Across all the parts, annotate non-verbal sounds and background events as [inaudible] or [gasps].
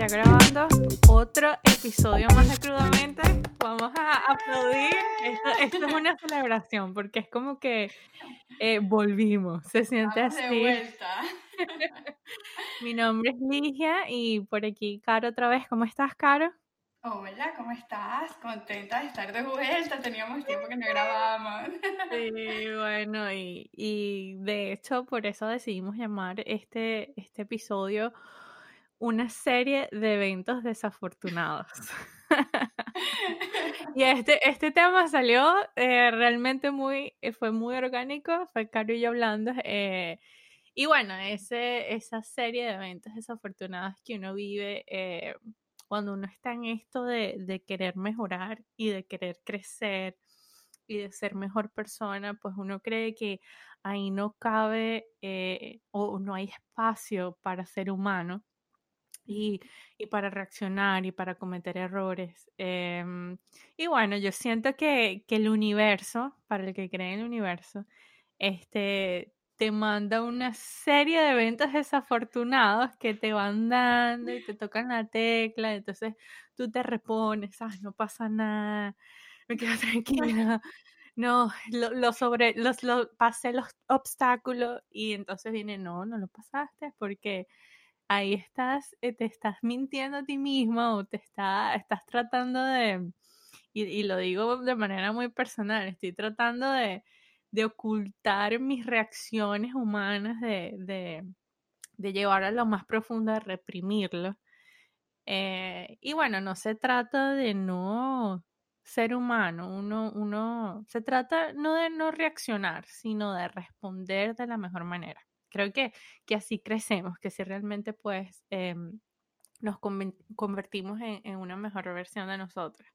ya grabando otro episodio más de Crudamente. Vamos a aplaudir. Esto, es una celebración porque es como que eh, volvimos. Se siente Vamos así. de vuelta. [laughs] Mi nombre es Ligia y por aquí Caro otra vez. ¿Cómo estás, Caro? Hola, ¿cómo estás? Contenta de estar de vuelta. Teníamos tiempo que no grabábamos. Sí, bueno, y, y de hecho por eso decidimos llamar este, este episodio una serie de eventos desafortunados. [laughs] [laughs] y este, este tema salió eh, realmente muy, eh, fue muy orgánico, fue Caro y yo hablando. eh, y bueno, ese, esa serie de eventos desafortunados que uno vive eh, cuando uno está en esto de, de querer mejorar y de querer crecer y de ser mejor persona, pues uno cree que ahí no cabe eh, o no hay espacio para ser humano y, y para reaccionar y para cometer errores. Em, y bueno, yo siento que, que el universo, para el que cree en el universo, este, te manda una serie de eventos desafortunados que te van dando y te tocan la tecla, entonces tú te repones, ah, no pasa nada, me quedo [laughs] tranquila. No, lo, lo sobre, los, lo, pasé los obstáculos y entonces viene, no, no lo pasaste porque ahí estás, eh, te estás mintiendo a ti misma o te está, estás tratando de, y, y lo digo de manera muy personal, estoy tratando de, de ocultar mis reacciones humanas, de, de, de llevar a lo más profundo, de reprimirlo. Eh, y bueno, no se trata de no ser humano, uno, uno, se trata no de no reaccionar, sino de responder de la mejor manera. Creo que, que así crecemos, que si realmente pues eh, nos convertimos en, en una mejor versión de nosotros.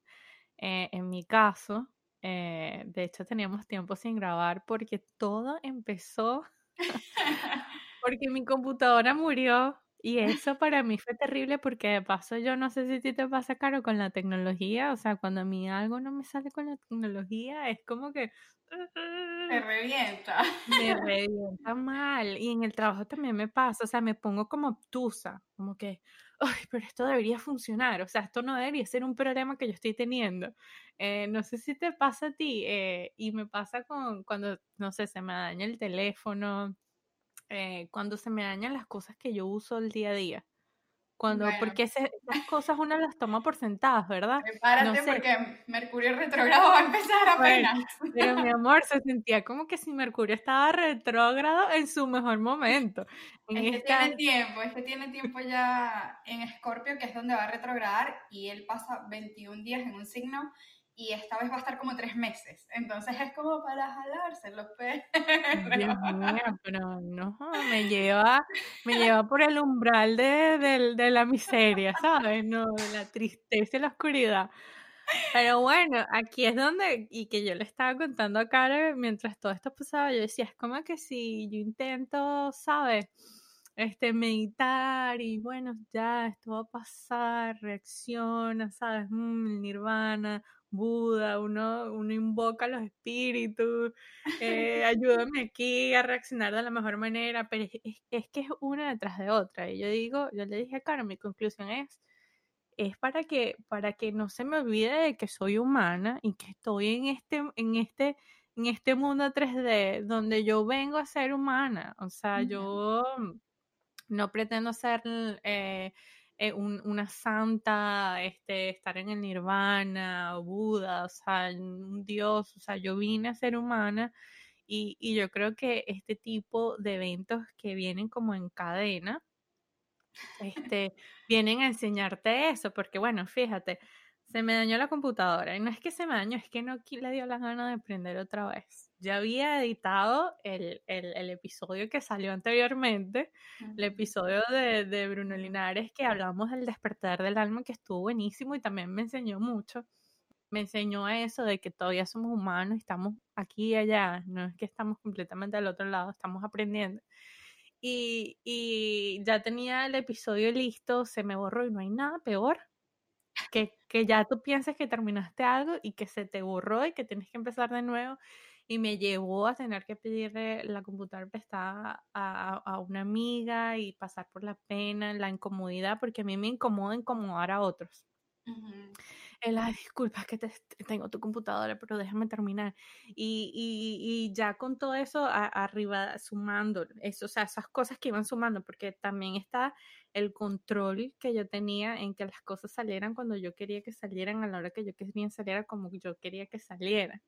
Eh, en mi caso, eh, de hecho teníamos tiempo sin grabar porque todo empezó [laughs] porque mi computadora murió y eso para mí fue terrible porque de paso yo no sé si a ti te pasa, Caro, con la tecnología, o sea, cuando a mí algo no me sale con la tecnología es como que Te revienta. me [laughs] revienta mal y en el trabajo también me pasa, o sea, me pongo como obtusa, como que, ay, pero esto debería funcionar, o sea, esto no debería ser un problema que yo estoy teniendo. Eh, no sé si te pasa a ti eh, y me pasa con cuando, no sé, se me daña el teléfono, eh, cuando se me dañan las cosas que yo uso el día a día. Cuando, Bueno, porque esas cosas uno las toma por sentadas, ¿verdad? No prepárate sé, porque Mercurio retrógrado va a empezar bueno, apenas. [laughs] pero mi amor, se sentía como que si Mercurio estaba retrógrado en su mejor momento. En Este esta, tiene tiempo, este tiene tiempo ya en Escorpio, que es donde va a retrogradar, y él pasa 21 días en un signo, y esta vez va a estar como tres meses. Entonces es como para jalarse los pelos. Dios [laughs] mío, pero no, me lleva, me lleva por el umbral de, del- de la miseria, ¿sabes? No, de la tristeza y la oscuridad. Pero bueno, aquí es donde, y que yo le estaba contando a Karen mientras todo esto pasaba, yo decía, es como que si yo intento, ¿sabes? Este, meditar y bueno, ya, esto va a pasar, reacciona, ¿sabes? Mm, nirvana, Buda, uno, uno invoca a los espíritus, eh, ayúdame aquí a reaccionar de la mejor manera, pero es, que es una detrás de otra. Y yo digo, yo le dije a Karen, mi conclusión es, es para que, para que no se me olvide de que soy humana y que estoy en este, en este, en este mundo 3D donde yo vengo a ser humana. O sea, yo no pretendo ser eh, eh, un- una santa, este, estar en el nirvana, Buda, o sea, un dios. O sea, yo vine a ser humana y, y yo creo que este tipo de eventos que vienen como en cadena, [laughs] este, vienen a enseñarte eso, porque bueno, fíjate, se me dañó la computadora y no es que se me dañó, es que no le dio la gana de prender otra vez. Ya había editado el, el- el episodio que salió anteriormente, el episodio de, de Bruno Linares que hablamos del despertar del alma, que estuvo buenísimo y también me enseñó mucho. Me enseñó eso de que todavía somos humanos, estamos aquí y allá, no es que estamos completamente al otro lado, estamos aprendiendo y, y ya tenía el episodio listo, se me borró y no hay nada peor que, que ya tú pienses que terminaste algo y que se te borró y que tienes que empezar de nuevo. y me llevó a tener que pedirle la computadora prestada a, a, una amiga y pasar por la pena, la incomodidad, porque a mí me incomoda incomodar a otros. El, ay, disculpa, que te, tengo tu computadora, pero déjame terminar. Y, y, y ya con todo eso arriba, sumando, eso, o sea, esas cosas que iban sumando, porque también está el control que yo tenía en que las cosas salieran cuando yo quería que salieran, a la hora que yo quería saliera como yo quería que salieran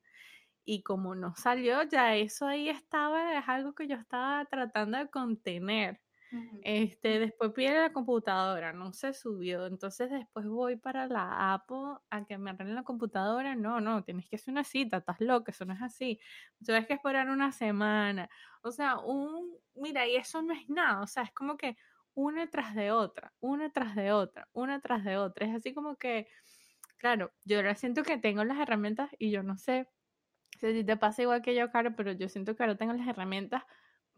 y como no salió, ya eso ahí estaba, es algo que yo estaba tratando de contener. Este, después pide la computadora, no se subió. Entonces después voy para la Apple a que me arreglen la computadora. No, no, tienes que hacer una cita, estás loca, eso no es así. Tienes que esperar una semana. O sea, un, mira, y eso no es nada. O sea, es como que una tras de otra, una tras de otra, una tras de otra. Es así como que, claro, yo ahora siento que tengo las herramientas y yo no sé si te pasa igual que yo, Caro, pero yo siento que ahora tengo las herramientas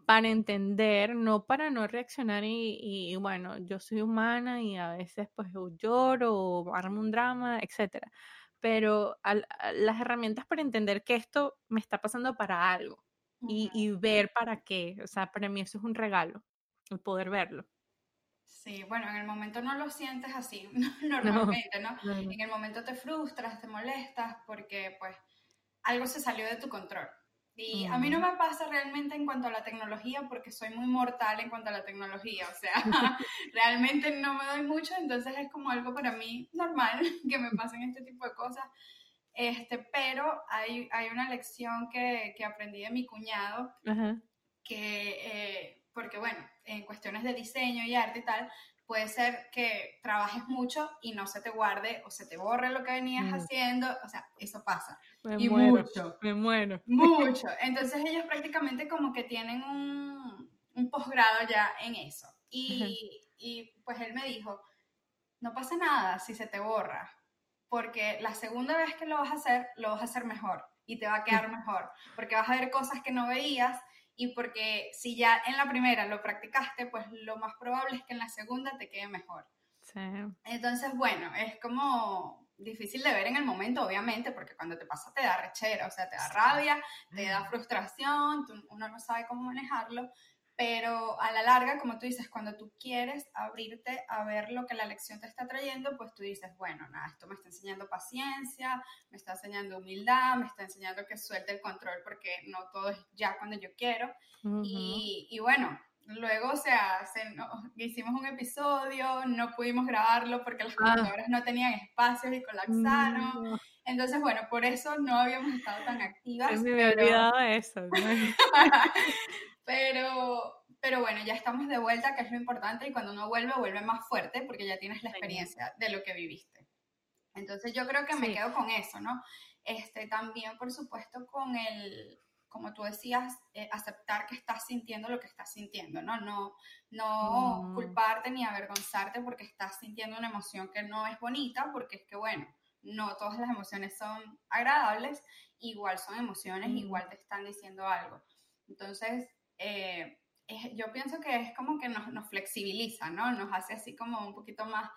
para entender, no para no reaccionar y, bueno, yo soy humana y a veces pues lloro o armo un drama, etcétera. Pero las herramientas para entender que esto me está pasando para algo y, ver para qué, o sea, para mí eso es un regalo, el poder verlo. Sí, bueno, en el momento no lo sientes así, [laughs] normalmente, ¿no? En el momento te frustras, te molestas porque pues algo se salió de tu control. Y a mí no me pasa realmente en cuanto a la tecnología porque soy muy mortal en cuanto a la tecnología, o sea, [laughs] [laughs] realmente no me doy mucho, entonces es como algo para mí normal que me pasen este tipo de cosas. Este, pero hay, hay una lección que, que aprendí de mi cuñado, que, eh, porque bueno, en cuestiones de diseño y arte y tal, puede ser que trabajes mucho y no se te guarde o se te borre lo que venías mm. haciendo, o sea, eso pasa. Me y mucho. Me muero. [laughs] Mucho. Entonces ellos prácticamente como que tienen un, un posgrado ya en eso. Y, y pues él me dijo, no pasa nada si se te borra, porque la segunda vez que lo vas a hacer, lo vas a hacer mejor y te va a quedar mejor, porque vas a ver cosas que no veías y porque si ya en la primera lo practicaste, pues lo más probable es que en la segunda te quede mejor. Sí. Entonces, bueno, es como difícil de ver en el momento, obviamente, porque cuando te pasa te da rechera, o sea, te da rabia, te da frustración, uno no sabe cómo manejarlo, pero a la larga, como tú dices, cuando tú quieres abrirte a ver lo que la lección te está trayendo, pues tú dices, bueno, nada, esto me está enseñando paciencia, me está enseñando humildad, me está enseñando que suelte el control porque no todo es ya cuando yo quiero. y, y, bueno, luego, o sea, hicimos un episodio, no pudimos grabarlo porque las ah. computadoras no tenían espacios y colapsaron. Entonces, bueno, por eso no habíamos estado tan activas. me había olvidado eso. [laughs] Pero, pero bueno, ya estamos de vuelta, que es lo importante, y cuando uno vuelve, vuelve más fuerte porque ya tienes la experiencia de lo que viviste. Entonces yo creo que me quedo con eso, ¿no? Este, también, por supuesto, con el, como tú decías, eh, aceptar que estás sintiendo lo que estás sintiendo, ¿no? No, no mm. culparte ni avergonzarte porque estás sintiendo una emoción que no es bonita, porque es que, bueno, no todas las emociones son agradables, igual son emociones, mm. igual te están diciendo algo. Entonces, eh, yo pienso que es como que nos, nos, flexibiliza, ¿no? Nos hace así como un poquito más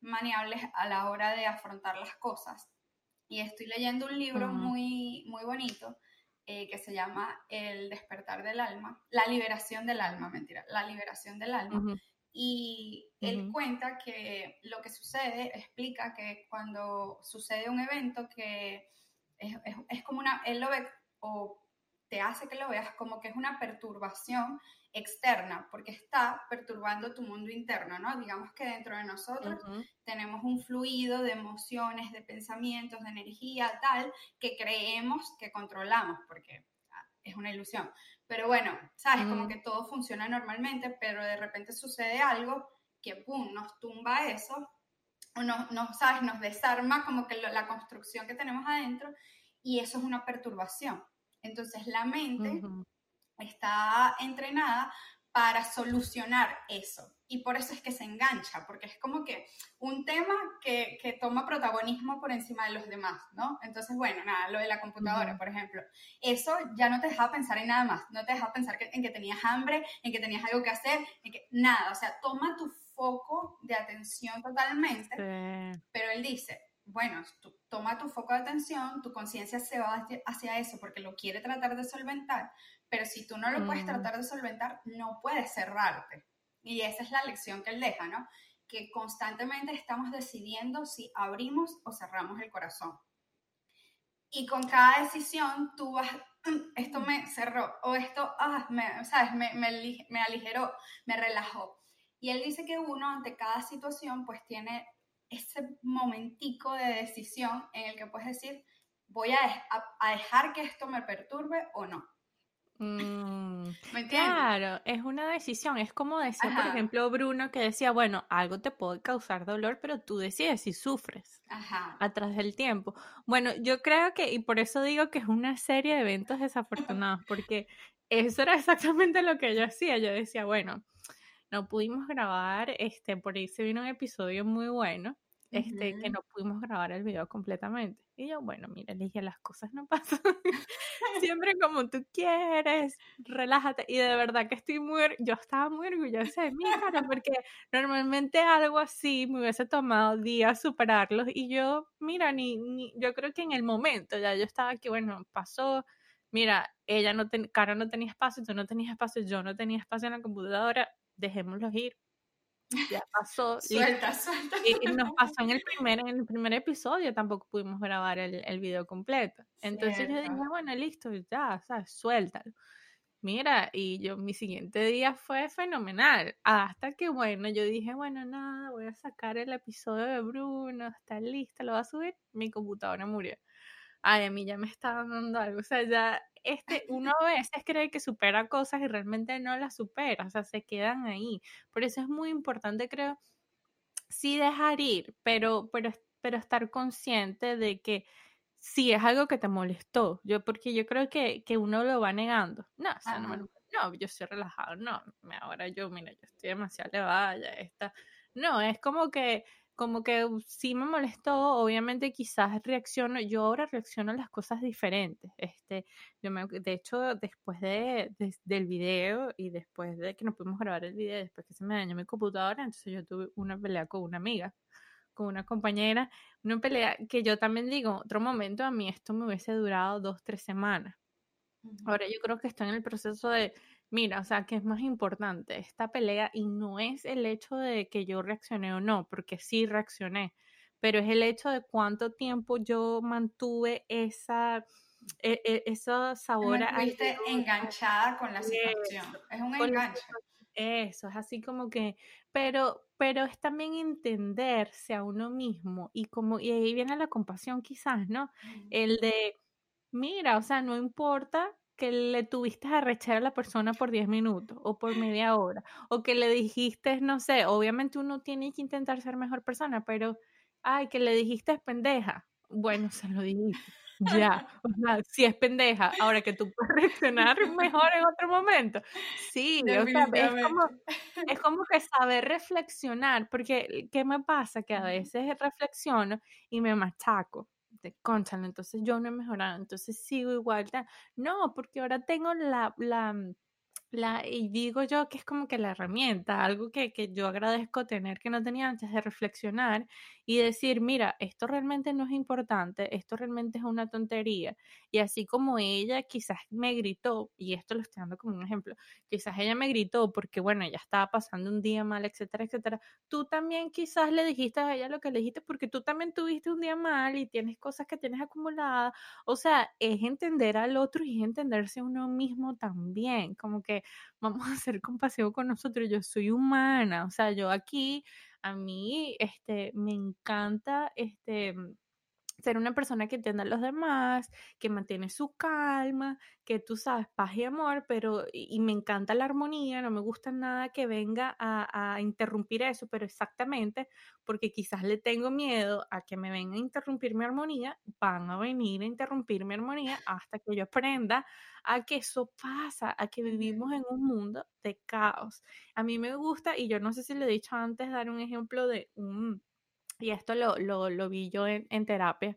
maniables a la hora de afrontar las cosas. Y estoy leyendo un libro muy, muy bonito eh, que se llama El despertar del alma, la liberación del alma, mentira, la liberación del alma. Y él cuenta que lo que sucede, explica que cuando sucede un evento que es, es, es como una, él lo ve o te hace que lo veas como que es una perturbación externa, porque está perturbando tu mundo interno, ¿no? Digamos que dentro de nosotros tenemos un fluido de emociones, de pensamientos, de energía, tal, que creemos que controlamos, porque ah, es una ilusión. Pero bueno, sabes, como que todo funciona normalmente, pero de repente sucede algo que, ¡pum!, nos tumba eso, o nos, sabes, nos desarma como que la construcción que tenemos adentro, y eso es una perturbación. Entonces la mente está entrenada para solucionar eso. Y por eso es que se engancha, porque es como que un tema que, que, toma protagonismo por encima de los demás, ¿no? Entonces, bueno, nada, lo de la computadora, por ejemplo, eso ya no te deja pensar en nada más, no te deja pensar en que tenías hambre, en que tenías algo que hacer, en que nada, o sea, toma tu foco de atención totalmente, pero él dice, bueno, toma tu foco de atención, tu conciencia se va hacia eso porque lo quiere tratar de solventar, pero si tú no lo puedes mm. tratar de solventar, no puedes cerrarte. Y esa es la lección que él deja, ¿no? Que constantemente estamos decidiendo si abrimos o cerramos el corazón. Y con cada decisión tú vas, esto me cerró, o esto, ah, me, ¿sabes? Me, me, me aligeró, me relajó. Y él dice que uno ante cada situación pues tiene ese momentico de decisión en el que puedes decir, voy a, a, dejar que esto me perturbe o no. Mm, [laughs] claro, es una decisión. Es como decía, por ejemplo, Bruno, que decía, bueno, algo te puede causar dolor, pero tú decides si sufres Ajá. atrás del tiempo. Bueno, yo creo que, y por eso digo que es una serie de eventos desafortunados, [laughs] porque eso era exactamente lo que yo hacía. Yo decía, bueno, no pudimos grabar, este, por ahí se vino un episodio muy bueno, este, que no pudimos grabar el video completamente. Y yo, bueno, mira, le dije, las cosas no [laughs] pasan siempre como tú quieres, relájate. Y de verdad que estoy muy, yo estaba muy orgullosa de mí, cara, porque normalmente algo así me hubiese tomado días superarlos. Y yo, mira, ni, ni yo creo que en el momento ya yo estaba aquí, bueno, pasó, mira, ella no, ten, Cara no tenía espacio, tú no tenías espacio, yo no tenía espacio en la computadora, dejémoslos ir. Ya pasó. suelta, [laughs] suelta. Y, nos pasó en el primer, en el primer episodio, tampoco pudimos grabar el, el video completo. Entonces yo dije, bueno, listo, ya, sabes, suéltalo. Mira, y yo mi siguiente día fue fenomenal. Hasta que, bueno, yo dije, bueno, nada, voy a sacar el episodio de Bruno, está listo, lo voy a subir. Mi computadora murió. Ay, a mí ya me estaba dando algo. O sea, ya este, uno a veces cree que supera cosas y realmente no las supera, o sea, se quedan ahí. Por eso es muy importante, creo, sí dejar ir, pero, pero, pero estar consciente de que si es algo que te molestó, yo, porque yo creo que, que uno lo va negando. No, o sea, no, no, yo estoy relajado, no, ahora yo, mira, yo estoy demasiado elevada, ya está. No, es como que como que sí me molestó, obviamente quizás reacciono, yo ahora reacciono a las cosas diferentes. Este, yo me, de hecho, después de, del video y después de que no pudimos grabar el video, después que se me dañó mi computadora, entonces yo tuve una pelea con una amiga, con una compañera, una pelea que yo también digo, otro momento a mí esto me hubiese durado dos, tres semanas. Ahora yo creo que estoy en el proceso de Mira, o sea, que es más importante esta pelea y no es el hecho de que yo reaccioné o no, porque sí reaccioné, pero es el hecho de cuánto tiempo yo mantuve esa, e, e, esa sabor. Enganchada con la situación. es un enganche. Eso, es así como que, pero, pero es también entenderse a uno mismo y como, y ahí viene la compasión quizás, ¿no? El de, mira, o sea, no importa que le tuviste a rechar a la persona por 10 minutos o por media hora, o que le dijiste, no sé, obviamente uno tiene que intentar ser mejor persona, pero, ay, que le dijiste es pendeja. Bueno, [laughs] se lo dijiste. Ya, o sea, si es pendeja, ahora que tú puedes reaccionar mejor en otro momento. Sí, o sea, es, como, es como que saber reflexionar, porque ¿qué me pasa? Que a veces reflexiono y me machaco de conchalo, entonces yo no he mejorado, entonces sigo igual. No, porque ahora tengo la, la, la, y digo yo que es como que la herramienta, algo que, que yo agradezco tener que no tenía antes de reflexionar y decir, mira, esto realmente no es importante, esto realmente es una tontería. Y así como ella quizás me gritó, y esto lo estoy dando como un ejemplo, quizás ella me gritó porque, bueno, ella estaba pasando un día mal, etcétera, etcétera. Tú también quizás le dijiste a ella lo que le dijiste porque tú también tuviste un día mal y tienes cosas que tienes acumuladas. O sea, es entender al otro y es entenderse uno mismo también. Como que vamos a ser compasivos con nosotros. Yo soy humana, o sea, yo aquí a mí este, me encanta este, ser una persona que entienda a los demás, que mantiene su calma, que tú sabes, paz y amor, pero y, me encanta la armonía, no me gusta nada que venga a, a, interrumpir eso, pero exactamente porque quizás le tengo miedo a que me venga a interrumpir mi armonía, van a venir a interrumpir mi armonía hasta que yo aprenda a que eso pasa, a que vivimos en un mundo de caos. A mí me gusta, y yo no sé si le he dicho antes, dar un ejemplo de un y esto lo, lo, lo vi yo en, en, terapia,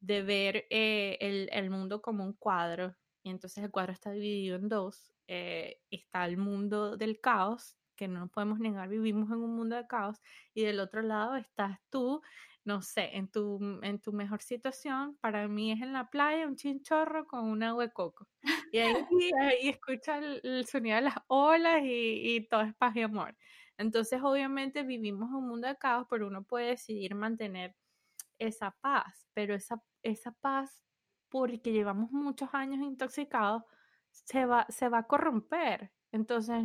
de ver eh, el, el, mundo como un cuadro. Y entonces el cuadro está dividido en dos. Eh, está el mundo del caos, que no nos podemos negar, vivimos en un mundo de caos. Y del otro lado estás tú, no sé, en tu, en tu mejor situación, para mí es en la playa, un chinchorro con un agua de coco. Y ahí, [laughs] el, sonido de las olas y, y todo es paz y amor. Entonces, obviamente vivimos un mundo de caos, pero uno puede decidir mantener esa paz, pero esa, esa paz, porque llevamos muchos años intoxicados, se va, se va a corromper. Entonces,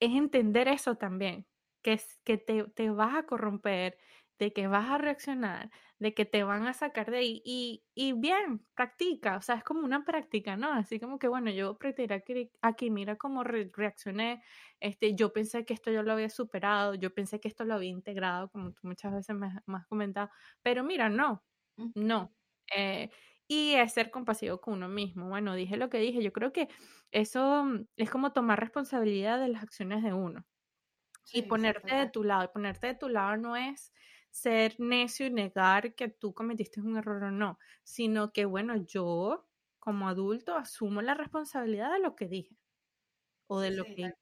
es entender eso también, que, es, que te, te vas a corromper, de que vas a reaccionar, de que te van a sacar de ahí y, y, bien, practica, o sea, es como una práctica, ¿no? Así como que, bueno, yo practicar aquí, aquí mira cómo reaccioné, este, yo pensé que esto yo lo había superado, yo pensé que esto lo había integrado, como tú muchas veces me, has comentado, pero mira, no, no. Eh, y es ser compasivo con uno mismo. Bueno, dije lo que dije, yo creo que eso mm, es como tomar responsabilidad de las acciones de uno. y ponerte de tu lado, y ponerte de tu lado no es ser necio y negar que tú cometiste un error o no, sino que, bueno, yo como adulto asumo la responsabilidad de lo que dije o de lo que...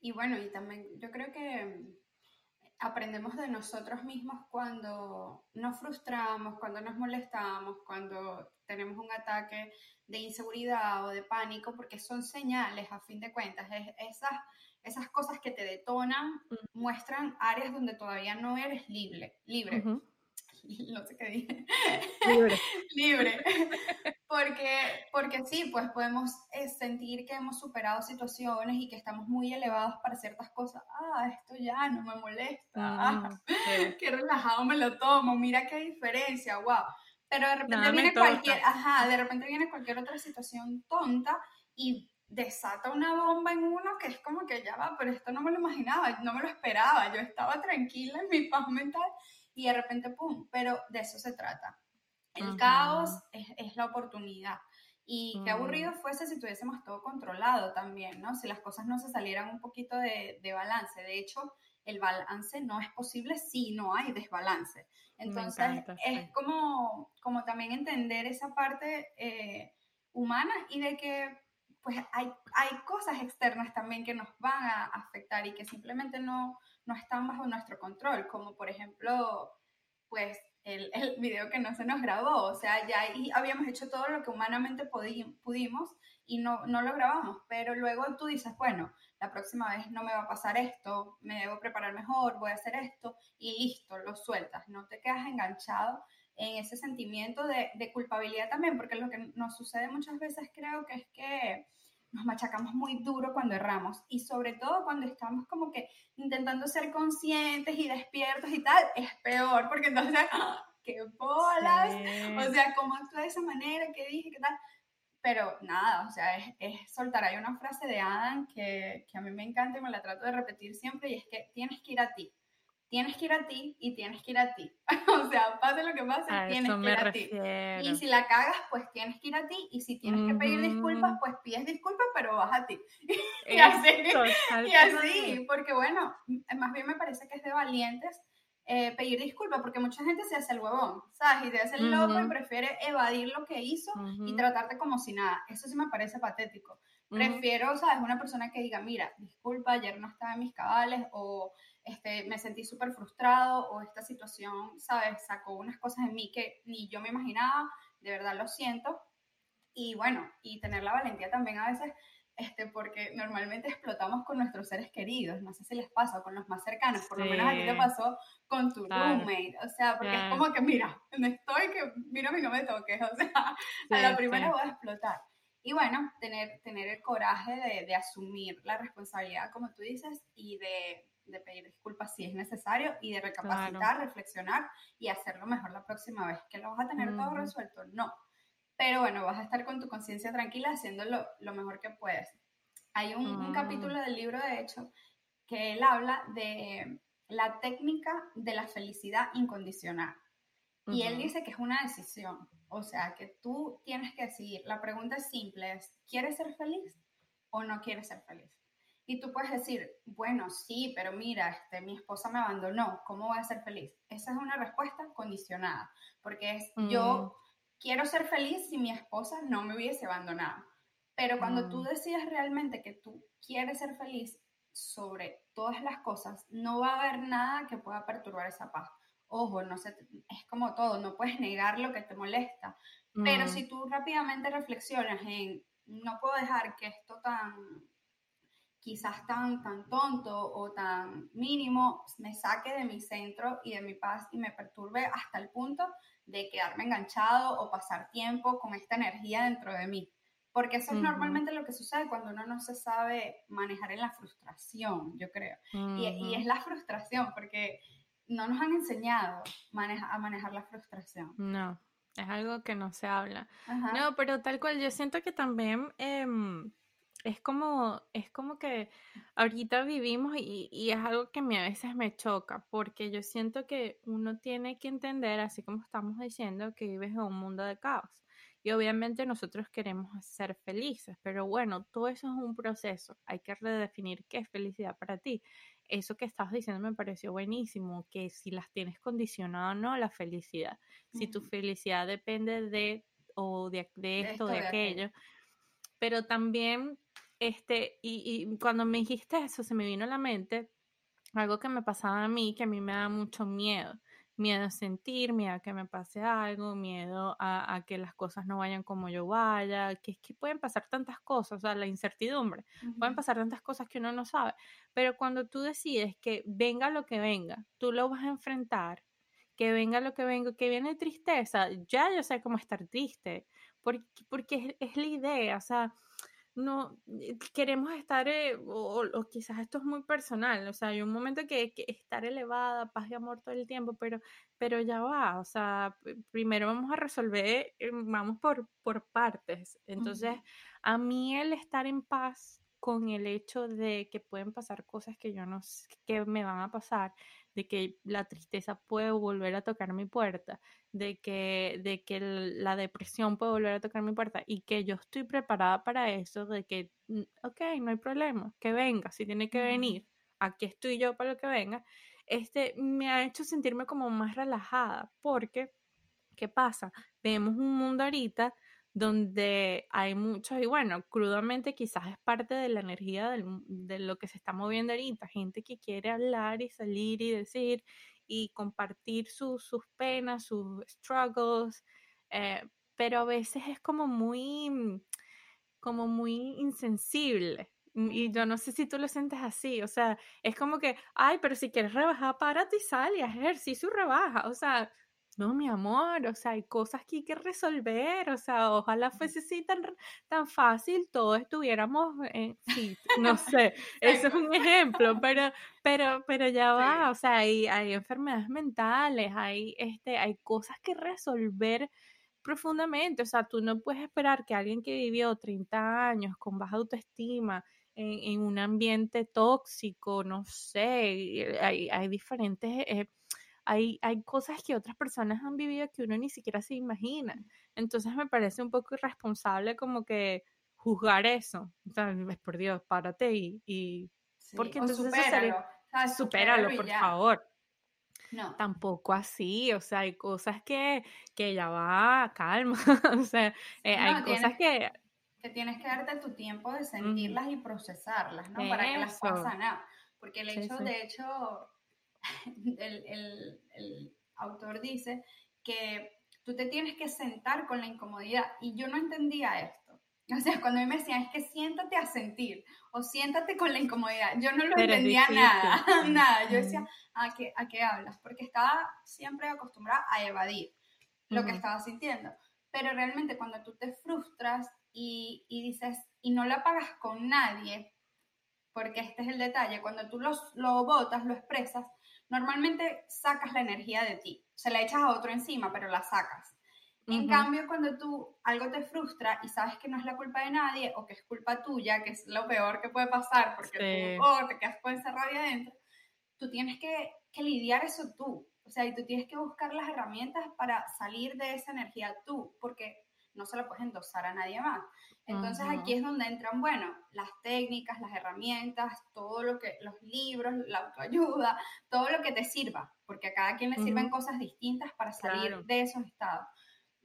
Y bueno, y también yo creo que aprendemos de nosotros mismos cuando nos frustramos, cuando nos molestamos, cuando tenemos un ataque de inseguridad o de pánico, porque son señales, a fin de cuentas, esas, esas cosas que te detonan muestran áreas donde todavía no eres libre. libre. [laughs] No sé qué dije. Libre. [laughs] libre. Porque, porque sí, pues podemos eh, sentir que hemos superado situaciones y que estamos muy elevados para ciertas cosas. Ah, esto ya no me molesta. Ah, [laughs] qué relajado me lo tomo. Mira qué diferencia. Wow. Pero de repente viene cualquier, ajá, de repente viene cualquier otra situación tonta y desata una bomba en uno que es como que ya va, pero esto no me lo imaginaba, no me lo esperaba. Yo estaba tranquila en mi paz mental y de repente, ¡pum! Pero de eso se trata el caos es, la oportunidad. Y qué aburrido mm. fuese si tuviésemos todo controlado también, ¿no? Si las cosas no se salieran un poquito de, balance. De hecho, el balance no es posible si no hay desbalance. Entonces, es como, como también entender esa parte eh, humana y de que pues hay, hay cosas externas también que nos van a afectar y que simplemente no, no están bajo nuestro control, como por ejemplo, pues el, [laughs] el, video que no se nos grabó. O sea, ya ahí habíamos hecho todo lo que humanamente pudimos y no, no lo grabamos. Pero luego tú dices, bueno, la próxima vez no me va a pasar esto, me debo preparar mejor, voy a hacer esto y listo, lo sueltas. No te quedas enganchado en ese sentimiento de, de culpabilidad también, porque lo que nos sucede muchas veces creo que es que nos machacamos muy duro cuando erramos y sobre todo cuando estamos como que intentando ser conscientes y despiertos y tal, es peor porque entonces, ¡ah! ¡qué bolas! O sea, ¿cómo actué de esa manera? ¿Qué dije? ¿Qué tal? Pero nada, o sea, es, es, soltar. Hay una frase de Adam que, que a mí me encanta y me la trato de repetir siempre y es que tienes que ir a ti tienes que ir a ti y tienes que ir a ti. [laughs] o sea, pase lo que pase, tienes que ir a ti. Y si la cagas, pues tienes que ir a ti. Y si tienes que pedir disculpas, pues pides disculpas, pero vas a ti. [laughs] y, así, y así, porque bueno, más bien me parece que es de valientes eh, pedir disculpas, porque mucha gente se hace el huevón, ¿sabes? Y se hace el loco y prefiere evadir lo que hizo y tratarte como si nada. Eso sí me parece patético. Prefiero, ¿sabes? Una persona que diga, mira, disculpa, ayer no estaba en mis cabales o este, me sentí súper frustrado o esta situación, ¿sabes? Sacó unas cosas en mí que ni yo me imaginaba, de verdad lo siento. Y bueno, y tener la valentía también a veces, este, porque normalmente explotamos con nuestros seres queridos, no sé si les pasa, con los más cercanos, por lo menos a ti te pasó con tu roommate, o sea, porque es como que, mira, donde estoy, que mira, y no me toques, o sea, a la primera voy a explotar. Y bueno, tener, tener el coraje de, de asumir la responsabilidad, como tú dices, y de de pedir disculpas si es necesario y de recapacitar, reflexionar y hacerlo mejor la próxima vez. ¿Que lo vas a tener todo resuelto? No. Pero bueno, vas a estar con tu conciencia tranquila haciéndolo lo mejor que puedes. Hay un, capítulo del libro, de hecho, que él habla de la técnica de la felicidad incondicional. Y él dice que es una decisión, o sea, que tú tienes que decidir. La pregunta es simple, es, ¿quieres ser feliz o no quieres ser feliz? Y tú puedes decir, bueno, sí, pero mira, este, mi esposa me abandonó, ¿cómo voy a ser feliz? Esa es una respuesta condicionada, porque es yo mm. quiero ser feliz si mi esposa no me hubiese abandonado. Pero cuando tú mm. decides realmente que tú quieres ser feliz sobre todas las cosas, no va a haber nada que pueda perturbar esa paz. Ojo, no sé, es como todo, no puedes negar lo que te molesta. Pero Mm, si tú rápidamente reflexionas en, no puedo dejar que esto tan, quizás tan, tan tonto o tan mínimo, me saque de mi centro y de mi paz y me perturbe hasta el punto de quedarme enganchado o pasar tiempo con esta energía dentro de mí. Porque eso es Ujú. normalmente lo que sucede cuando uno no se sabe manejar en la frustración, yo creo. Y, y es la frustración, porque no nos han enseñado maneja- a manejar la frustración. No, es algo que no se habla. Ajá. No, pero tal cual, yo siento que también em, es como, es como que ahorita vivimos y, y es algo que a mí a veces me choca, porque yo siento que uno tiene que entender, así como estamos diciendo, que vives en un mundo de caos. Y obviamente nosotros queremos ser felices, pero bueno, todo eso es un proceso. Hay que redefinir qué es felicidad para ti. Eso que estabas diciendo me pareció buenísimo, que si las tienes condicionado o no, la felicidad. Si tu felicidad depende de o de, de De esto, de de aquello, pero también, este, y, y cuando me dijiste eso, se me vino a la mente algo que me pasaba a mí, que a mí me da mucho miedo. Miedo a sentir, miedo a que me pase algo, miedo a, a que las cosas no vayan como yo vaya, que es que pueden pasar tantas cosas, o sea, la incertidumbre, pueden pasar tantas cosas que uno no sabe, pero cuando tú decides que venga lo que venga, tú lo vas a enfrentar, que venga lo que venga, que viene tristeza, ya yo sé cómo estar triste, porque, porque es, es la idea, o sea, no eh, queremos estar, eh, o, o quizás esto es muy personal, o sea, hay un momento que, que estar elevada, paz y amor todo el tiempo, pero, pero ya va, o sea, primero vamos a resolver, eh, vamos por, por partes. Entonces, a mí el estar en paz con el hecho de que pueden pasar cosas que yo no sé que me van a pasar, de que la tristeza puede volver a tocar mi puerta, de que, de que la depresión puede volver a tocar mi puerta y que yo estoy preparada para eso, de que, mm, ok, no hay problema, que venga, si tiene que venir, aquí estoy yo para lo que venga, este, me ha hecho sentirme como más relajada, porque, ¿qué pasa? Vemos un mundo ahorita donde hay muchos, y bueno, crudamente quizás es parte de la energía de lo que se está moviendo ahorita, gente que quiere hablar y salir y decir y compartir sus, sus penas, sus struggles, eh, pero a veces es como muy, mm, como muy insensible. Mm, Y yo no sé si tú lo sientes así, o sea, es como que, ay, pero si quieres rebajar, párate y sal y haz ejercicio y rebaja, o sea, no, mi amor, o sea, hay cosas que hay que resolver, o sea, ojalá fuese así tan, tan fácil, todos estuviéramos en fit, no [laughs] sé, eso es un ejemplo, pero, pero, pero ya va, o sea, hay, hay enfermedades mentales, hay, este, hay cosas que resolver profundamente, o sea, tú no puedes esperar que alguien que vivió 30 años con baja autoestima, en, en un ambiente tóxico, no sé, hay, hay diferentes, eh, hay, hay cosas que otras personas han vivido que uno ni siquiera se imagina. Entonces me parece un poco irresponsable como que juzgar eso. O sea, es por Dios, párate y, y Sí. porque entonces eso supéralo, sería, ¿sabes? supéralo, por favor. No. Tampoco así, o sea, hay cosas que, que ya va, calma, [laughs] o sea, eh, hay No, cosas tienes, que, que tienes que darte tu tiempo de sentirlas y procesarlas, ¿no? Para que las puedas eso, sanar. Porque el sí, hecho, sí. de hecho, [laughs] el, el- el autor dice que tú te tienes que sentar con la incomodidad y yo no entendía esto. [laughs] O sea, cuando a mí me decían, es que siéntate a sentir o siéntate con la incomodidad, yo no lo Pero entendía nada, [laughs] nada. Yo decía, ¿a qué, ¿a qué hablas? Porque estaba siempre acostumbrada a evadir lo que estaba sintiendo. Pero realmente cuando tú te frustras y, y dices, y no la pagas con nadie, porque este es el detalle, cuando tú los, lo botas, lo expresas, normalmente sacas la energía de ti, se la echas a otro encima, pero la sacas. En cambio, cuando tú algo te frustra y sabes que no es la culpa de nadie o que es culpa tuya, que es lo peor que puede pasar porque sí, tú oh, te quedas con esa rabia adentro, tú tienes que, que lidiar eso tú. O sea, y tú tienes que buscar las herramientas para salir de esa energía tú, porque no se la puedes endosar a nadie más. Entonces aquí es donde entran, bueno, las técnicas, las herramientas, todo lo que, los libros, la autoayuda, [laughs] todo lo que te sirva, porque a cada quien le sirven cosas distintas para salir claro. de esos estados.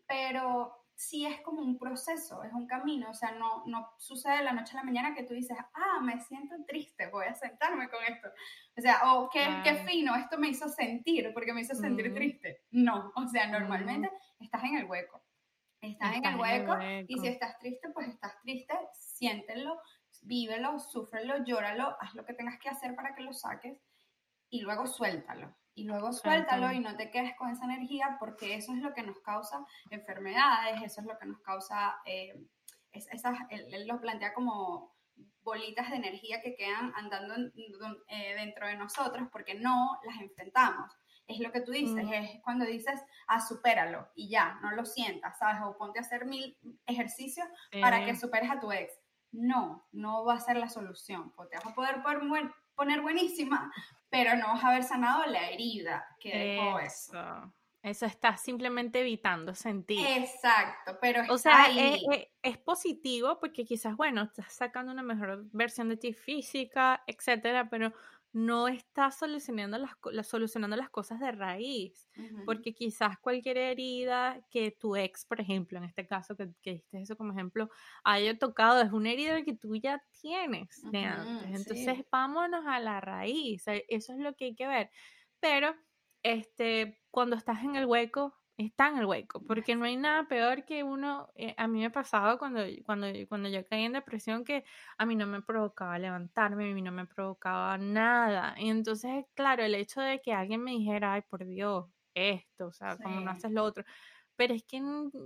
Pero sí es como un proceso, es un camino, o sea, no, no sucede de la noche a la mañana que tú dices, ah, me siento triste, voy a sentarme con esto. O sea, o qué, qué fino, esto me hizo sentir, porque me hizo sentir triste. No, o sea, normalmente estás en el hueco. Estás, en, el hueco, y si estás triste, pues estás triste, siéntelo, vívelo, súfrelo, llóralo, haz lo que tengas que hacer para que lo saques y luego suéltalo. Y luego suéltalo y no te quedes con esa energía porque eso es lo que nos causa enfermedades, eso es lo que nos causa, eh, esas, él, lo plantea como bolitas de energía que quedan andando eh, dentro de nosotros porque no las enfrentamos. Es lo que tú dices, mm. es cuando dices, ah, supéralo y ya, no lo sientas, ¿sabes? O ponte a hacer mil ejercicios para que superes a tu ex. No, no va a ser la solución. Te vas a poder poner buenísima, pero no vas a haber sanado la herida que dejó eso. Eso está simplemente evitando sentir. Exacto, pero está O sea, e, e, Es, positivo porque quizás, bueno, estás sacando una mejor versión de ti física, etcétera, pero no está solucionando las, solucionando las cosas de raíz, porque quizás cualquier herida que tu ex, por ejemplo, en este caso que, que diste eso como ejemplo, haya tocado, es una herida que tú ya tienes de antes. Entonces, vámonos a la raíz, e, eso es lo que hay que ver. Pero, este, cuando estás en el hueco, está en el hueco, porque no hay nada peor que uno, eh, a mí me pasaba cuando, cuando, cuando yo caí en depresión que a mí no me provocaba levantarme, a mí no me provocaba nada. Y entonces, claro, el hecho de que alguien me dijera, ay, por Dios, esto, o sea, como no haces lo otro, pero es que,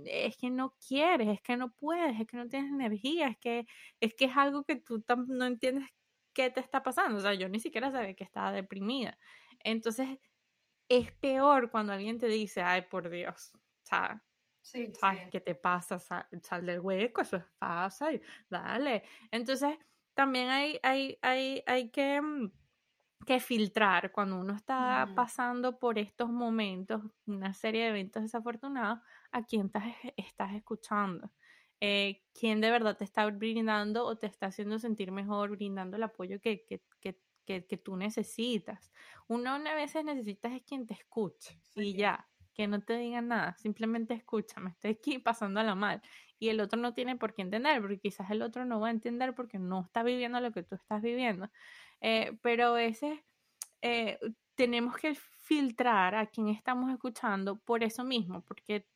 es que no quieres, es que no puedes, es que no tienes energía, es que es, que es algo que tú no entiendes qué te está pasando, o sea, yo ni siquiera sabía que estaba deprimida. Entonces, es peor cuando alguien te dice, ay, por Dios, ¿sabes? Sí, ¿Qué te pasa? Sal, del hueco, eso es fácil, dale. Entonces, también hay, hay, hay, hay que, mm, que filtrar cuando uno está pasando por estos momentos, una serie de eventos desafortunados, a quién estás, estás escuchando. Eh, quién de verdad te está brindando o te está haciendo sentir mejor, brindando el apoyo que, que, que que, tú necesitas. Uno a veces necesitas es quien te escuche y ya, que no te digan nada, simplemente escúchame, estoy aquí pasándola mal. Y el otro no tiene por qué entender, porque quizás el otro no va a entender porque no está viviendo lo que tú estás viviendo. Eh, pero a veces eh, tenemos que filtrar a quien estamos escuchando por eso mismo, porque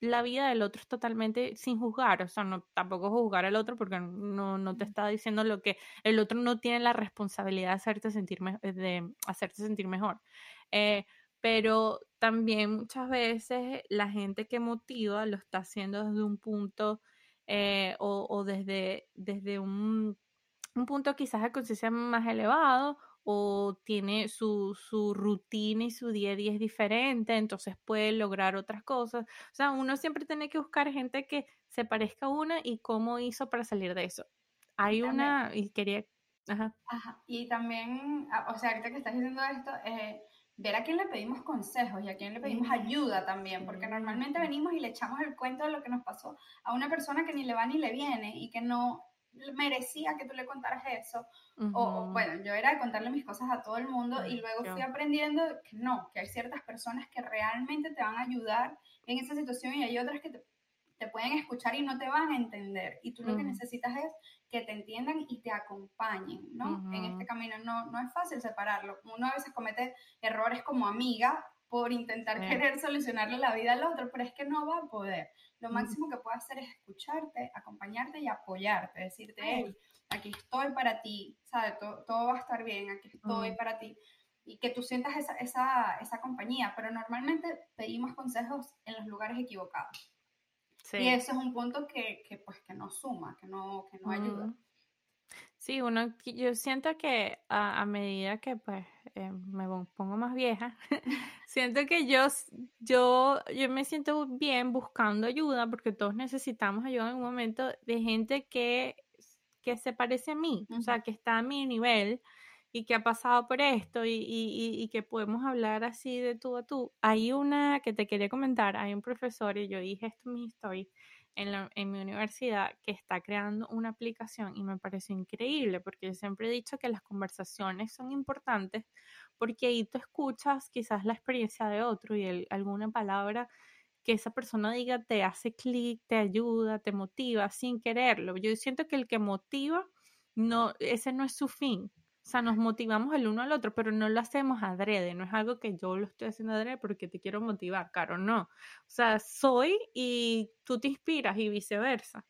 la vida del otro es totalmente sin juzgar, o sea, no tampoco juzgar al otro porque no, no te está diciendo lo que el otro no tiene la responsabilidad de hacerte sentir, de hacerte sentir mejor. Eh, pero también muchas veces la gente que motiva lo está haciendo desde un punto eh, o, o, desde, desde un, un punto quizás de conciencia más elevado o tiene su, su, rutina y su día a día es diferente, entonces puede lograr otras cosas. O sea, uno siempre tiene que buscar gente que se parezca a una y cómo hizo para salir de eso. Hay una, y quería... Ajá. Ajá. Y también, ah, o sea, ahorita que estás diciendo esto, eh, ver a quién le pedimos consejos y a quién le pedimos ayuda también, porque normalmente venimos y le echamos el cuento de lo que nos pasó a una persona que ni le va ni le viene y que no merecía que tú le contaras eso. O bueno, yo era de contarle mis cosas a todo el mundo y luego fui aprendiendo que no, que hay ciertas personas que realmente te van a ayudar en esa situación y hay otras que te, te pueden escuchar y no te van a entender. Y tú lo que necesitas es que te entiendan y te acompañen, ¿no? En este camino no, no es fácil separarlo. Uno a veces comete errores como amiga por intentar querer solucionarle la vida al otro, pero es que no va a poder. Lo máximo que puedo hacer es escucharte, acompañarte y apoyarte, decirte, hey, aquí estoy para ti, ¿sabes? Todo, todo, va a estar bien, aquí estoy para ti. Y que tú sientas esa, esa, esa, compañía, pero normalmente pedimos consejos en los lugares equivocados. Y eso es un punto que, que, pues, que no suma, que no, que no ayuda. Sí, uno, yo siento que a, medida que pues eh, me pongo más vieja, [laughs] siento que yo, yo, yo me siento bien buscando ayuda porque todos necesitamos ayuda en un momento de gente que, que se parece a mí, o sea, que está a mi nivel y que ha pasado por esto y, y, y, que podemos hablar así de tú a tú. Hay una que te quería comentar, hay un profesor y yo dije esto en mi story en, mi universidad que está creando una aplicación y me pareció increíble porque yo siempre he dicho que las conversaciones son importantes porque ahí tú escuchas quizás la experiencia de otro y alguna palabra que esa persona diga te hace clic, te ayuda, te motiva sin quererlo. Yo siento que el que motiva, no, ese no es su fin. O sea, nos motivamos el uno al otro, pero no lo hacemos adrede, no es algo que yo lo estoy haciendo adrede porque te quiero motivar, Caro, no. O sea, soy y tú te inspiras y viceversa.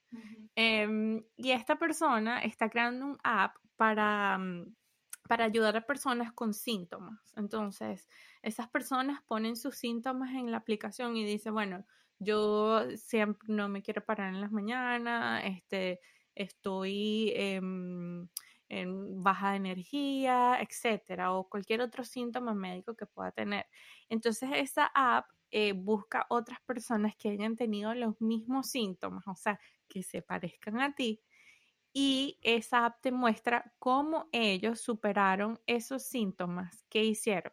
Em, y esta persona está creando un app para, mm, para ayudar a personas con síntomas. Entonces, esas personas ponen sus síntomas en la aplicación y dicen, bueno, yo siempre no me quiero parar en las mañanas, este, estoy en baja de energía, etcétera, o cualquier otro síntoma médico que pueda tener. Entonces, esa app eh, busca otras personas que hayan tenido los mismos síntomas, o sea, que se parezcan a ti, y esa app te muestra cómo ellos superaron esos síntomas que hicieron.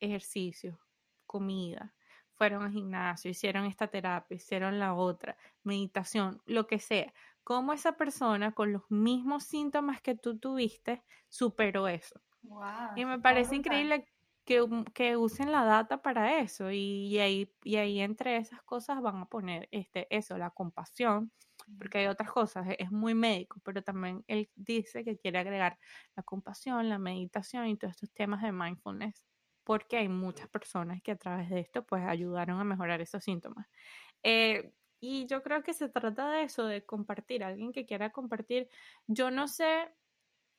Ejercicio, comida, fueron al gimnasio, hicieron esta terapia, hicieron la otra, meditación, lo que sea. Cómo esa persona con los mismos síntomas que tú tuviste superó eso. y me parece increíble que, que, usen la data para eso y, ahí, y ahí entre esas cosas van a poner este, eso, la compasión, porque hay otras cosas, e, es muy médico, pero también él dice que quiere agregar la compasión, la meditación y todos estos temas de mindfulness, porque hay muchas personas que a través de esto pues ayudaron a mejorar esos síntomas. Eh, y yo creo que se trata de eso, de compartir, alguien que quiera compartir. Yo no sé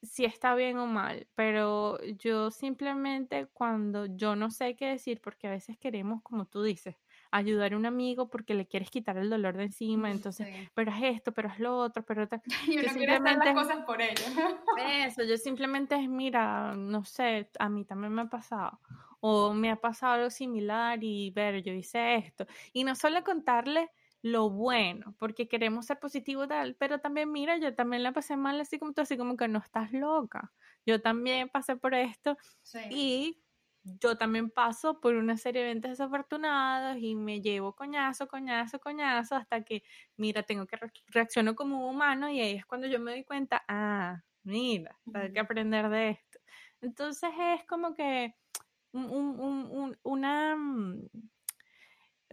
si está bien o mal, pero yo simplemente cuando yo no sé qué decir, porque a veces queremos, como tú dices, ayudar a un amigo porque le quieres quitar el dolor de encima, entonces, pero es esto, pero es lo otro, pero [laughs] y uno quiere hacer las cosas por ello. [laughs] Eso, yo simplemente es, mira, no sé, a mí también me ha pasado, o me ha pasado algo similar y ver, yo hice esto, y no solo contarle lo bueno, porque queremos ser positivo tal, pero también mira, yo también la pasé mal así como tú, así como que no estás loca. Yo también pasé por esto y yo también paso por una serie de eventos desafortunados y me llevo coñazo, coñazo, coñazo, hasta que, mira, tengo que reaccionar como un humano y ahí es cuando yo me doy cuenta, ah, mira, hay que aprender de esto. Entonces es como que una, mm,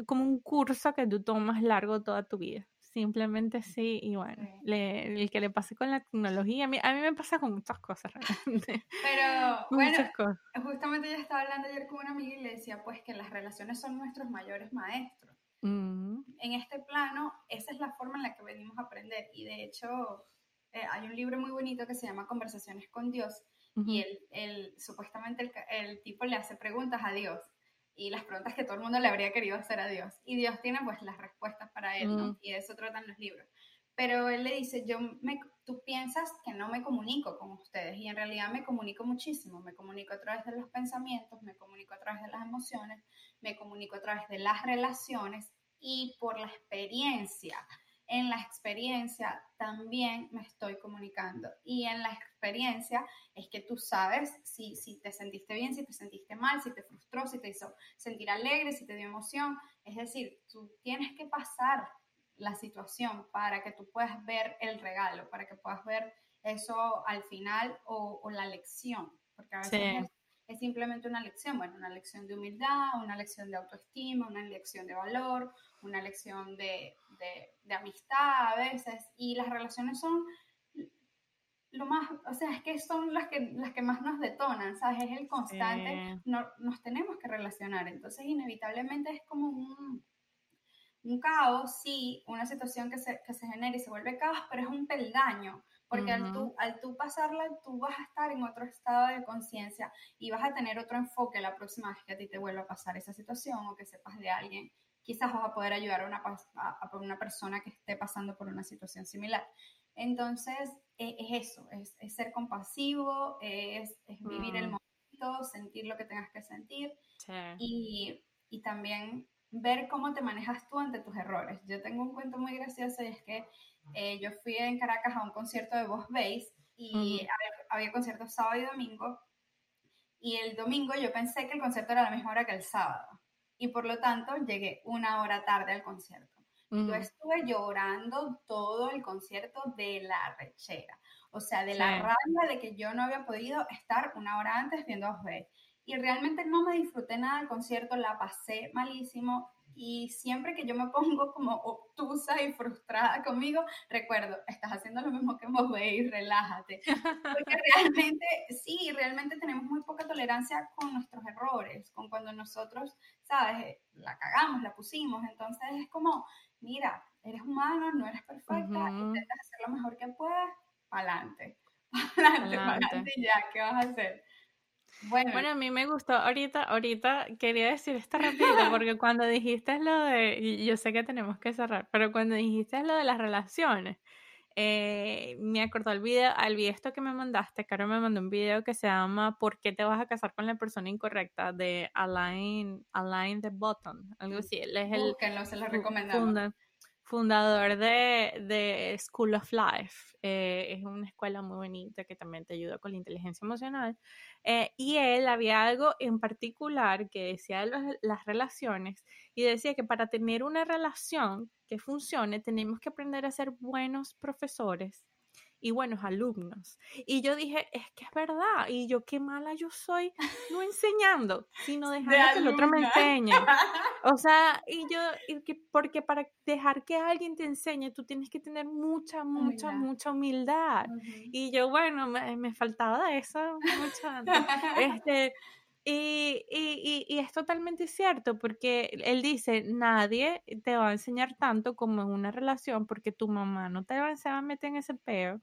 como un curso que tú tomas largo toda tu vida simplemente sí, y bueno, el que le pase con la tecnología, a mí, a mí me pasa con muchas cosas [laughs] realmente. Pero bueno, justamente yo estaba hablando ayer con una amiga y le decía pues que las relaciones son nuestros mayores maestros. Mm. En este plano, esa es la forma en la que venimos a aprender y de hecho eh, hay un libro muy bonito que se llama Conversaciones con Dios y el, el supuestamente el, el tipo le hace preguntas a Dios y las preguntas que todo el mundo le habría querido hacer a Dios. Y Dios tiene pues las respuestas para él, ¿no? Mm. Y de eso tratan los libros. Pero él le dice, yo me, tú piensas que no me comunico con ustedes y en realidad me comunico muchísimo. Me comunico a través de los pensamientos, me comunico a través de las emociones, me comunico a través de las relaciones y por la experiencia en la experiencia también me estoy comunicando. Y en la experiencia es que tú sabes si, si te sentiste bien, si te sentiste mal, si te frustró, si te hizo sentir alegre, si te dio emoción. Es decir, tú tienes que pasar la situación para que tú puedas ver el regalo, para que puedas ver eso al final o, la lección. Porque a veces es simplemente una lección, bueno, una lección de humildad, una lección de autoestima, una lección de valor, una lección de, de, amistad a veces, y las relaciones son lo más, o sea, es que son las que, las que más nos detonan, ¿sabes? Es el constante, no, nos tenemos que relacionar, entonces inevitablemente es como un, un caos, sí, una situación que se, que se genera y se vuelve caos, pero es un peldaño, porque al, tú, al tú pasarla, tú vas a estar en otro estado de conciencia y vas a tener otro enfoque la próxima vez que a ti te vuelva a pasar esa situación o que sepas de alguien. Quizás vas a poder ayudar a una, a, una persona que esté pasando por una situación similar. Entonces, e, es, eso, es, es, ser compasivo, es, es vivir el mm. momento, sentir lo que tengas que sentir y, y también ver cómo te manejas tú ante tus errores. Yo tengo un cuento muy gracioso y es que eh, yo fui en Caracas a un concierto de Voz Bass y había, concierto sábado y domingo. Y el domingo yo pensé que el concierto era a la misma hora que el sábado. Y por lo tanto llegué una hora tarde al concierto. Yo estuve llorando todo el concierto de la rechera. O sea, de la rabia de que yo no había podido estar una hora antes viendo a Voz Y realmente no me disfruté nada del concierto, la pasé malísimo y siempre que yo me pongo como obtusa y frustrada conmigo, recuerdo, estás haciendo lo mismo que vos, y relájate. Porque realmente, sí, realmente tenemos muy poca tolerancia con nuestros errores, con cuando nosotros, ¿sabes? La cagamos, la pusimos. Entonces es como, mira, eres humano, no eres perfecta, intentas hacer lo mejor que puedas, [laughs] pa'lante. Pa'lante, pa'lante ya, ¿qué vas a hacer? Bueno. a mí me gustó ahorita, ahorita quería decir esto rápido [laughs] porque cuando dijiste lo de, yo sé que tenemos que cerrar, pero cuando dijiste lo de las relaciones, eh, me acordó el video, al video esto que me mandaste, Caro me mandó un video que se llama ¿Por qué te vas a casar con la persona incorrecta? de Align, Align the Button, algo así. Él es el se lo recomendamos fundador de, de, School of Life. Eh, es una escuela muy bonita que también te ayuda con la inteligencia emocional. Eh, y él había algo en particular que decía de las relaciones y decía que para tener una relación que funcione tenemos que aprender a ser buenos profesores y buenos alumnos. Y yo dije, es que es verdad. Y yo, qué mala yo soy, no enseñando, sino dejando que el otro me enseñe. [laughs] O sea, y yo, porque para dejar que alguien te enseñe, tú tienes que tener mucha, mucha, mucha humildad. Y yo, bueno, me, me faltaba eso, mucha. [laughs] este, y, y, y, es totalmente cierto, porque él dice, nadie te va a enseñar tanto como en una relación, porque tu mamá no te va, a meter en ese peo.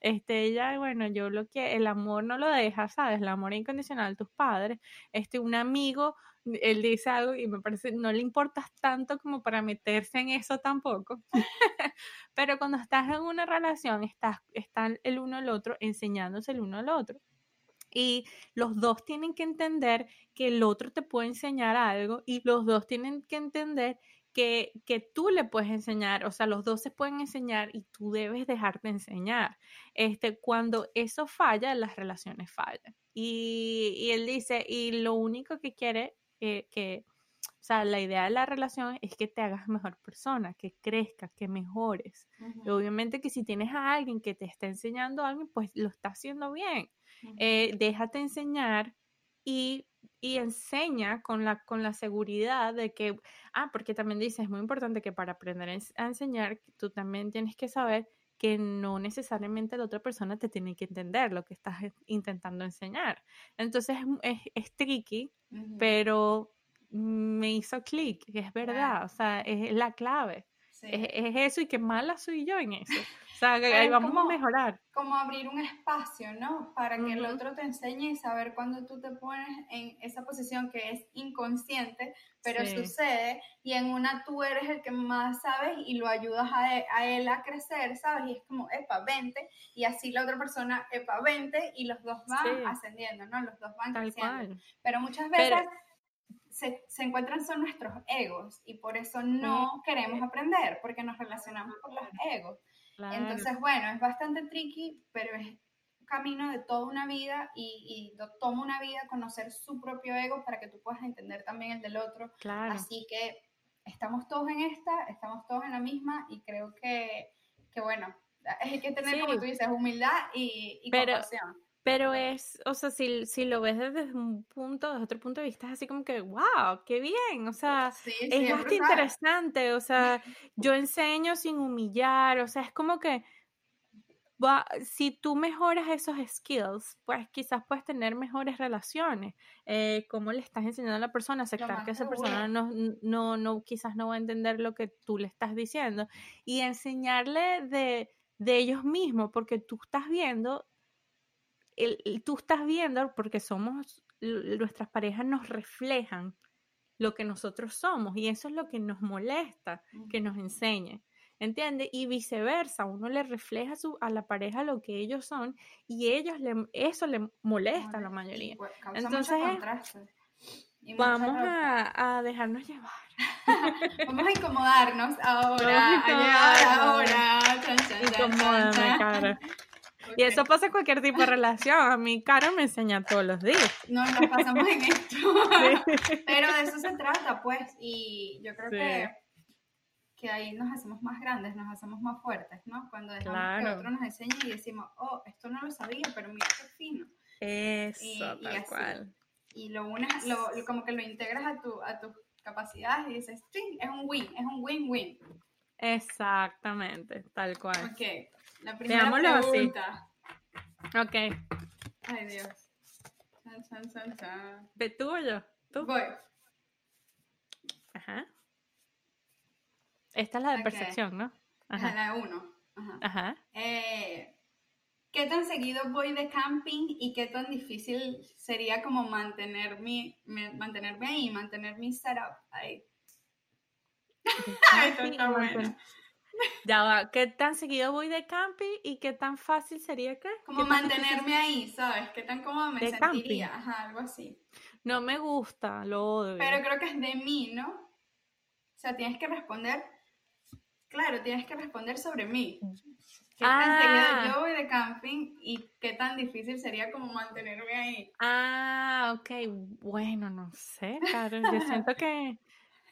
Este, ella, bueno, yo lo que, el amor no lo deja, ¿sabes? El amor incondicional, tus padres, este, un amigo, él dice algo y me parece, no le importas tanto como para meterse en eso tampoco. [laughs] Pero cuando estás en una relación, estás, están el uno al otro enseñándose el uno al otro. Y los dos tienen que entender que el otro te puede enseñar algo y los dos tienen que entender que, que, tú le puedes enseñar, o sea, los dos se pueden enseñar y tú debes dejarte enseñar. Este, cuando eso falla, las relaciones fallan. Y, y él dice, y lo único que quiere eh, que, o sea, la idea de la relación es que te hagas mejor persona, que crezcas, que mejores. obviamente que si tienes a alguien que te está enseñando algo, pues lo está haciendo bien. Eh, déjate enseñar y, enseña con la, con la seguridad de que, ah, porque también dice, es muy importante que para aprender a enseñar, tú también tienes que saber que no necesariamente la otra persona te tiene que entender lo que estás intentando enseñar. Entonces es, es, tricky, pero me hizo clic, es verdad, o sea, es la clave. Es, es, eso y qué mala soy yo en eso. O sea, ahí vamos a mejorar. Como abrir un espacio, ¿no? Para que el otro te enseñe y saber cuándo tú te pones en esa posición que es inconsciente, pero sucede, y en una tú eres el que más sabes y lo ayudas a e, él, a, crecer, ¿sabes? Y es como, epa, vente, y así la otra persona, epa, vente, y los dos van ascendiendo, ¿no? Los dos van creciendo. Pero muchas veces... Se, se, encuentran son nuestros egos y por eso no queremos aprender, porque nos relacionamos con los egos. Entonces, bueno, es bastante tricky, pero es un camino de toda una vida y, y toma una vida conocer su propio ego para que tú puedas entender también el del otro. Claro. Así que estamos todos en esta, estamos todos en la misma y creo que, que bueno, hay que tener, como tú dices, humildad y, y compasión. Pero es, o sea, si, si, lo ves desde un punto, desde otro punto de vista, es así como que, wow, qué bien, o sea, es bastante interesante, o sea, yo enseño sin humillar, o sea, es como que, va, si tú mejoras esos skills, pues quizás puedes tener mejores relaciones, eh, cómo le estás enseñando a la persona, aceptar que esa persona no, no, no, quizás no va a entender lo que tú le estás diciendo, y enseñarle de, de ellos mismos, porque tú estás viendo tú estás viendo, porque somos, nuestras parejas nos reflejan lo que nosotros somos y eso es lo que nos molesta que nos enseñe. ¿Entiendes? Y viceversa, uno le refleja su, a la pareja lo que ellos son y ellos le, eso le molesta a la mayoría. Entonces, vamos a, a, dejarnos llevar. [laughs] vamos a incomodarnos ahora. Vamos a incomodarnos ahora. cara. Y eso pasa en cualquier tipo de relación. A mí, Caro me enseña todos los días. No, nos pasamos en [laughs] esto. Pero de eso se trata, pues. Y yo creo que, que ahí nos hacemos más grandes, nos hacemos más fuertes, ¿no? Cuando dejamos que otro nos enseñe y decimos, oh, esto no lo sabía, pero mira qué fino. Eso, tal cual. Y lo unes, lo, como que lo integras a tu, a tu capacidades y dices, sí, es un win, es un win-win. Exactamente, tal cual. Ok, la primera pregunta. Ok. Ay, Dios. San, san, san, san. ¿De tú o yo? ¿Tú? Voy. Ajá. Esta es la de percepción, ¿no? Ajá. La uno. Ajá. Ajá. Eh, ¿Qué tan seguido voy de camping y qué tan difícil sería como mantener mi, me- mantenerme ahí, mantener mi setup ahí? [laughs] Esto está bueno. Ya va, ¿qué tan seguido voy de camping y qué tan fácil sería qué? Como ¿Qué tan mantenerme ahí, ¿sabes? ¿Qué tan cómodo me sentiría? Ajá, algo así. No me gusta, lo odio. Pero creo que es de mí, ¿no? O sea, tienes que responder, claro, tienes que responder sobre mí. ¿Qué tan Ah. seguido yo voy de camping y qué tan difícil sería como mantenerme ahí? Ah, ok, bueno, no sé, claro, yo siento que...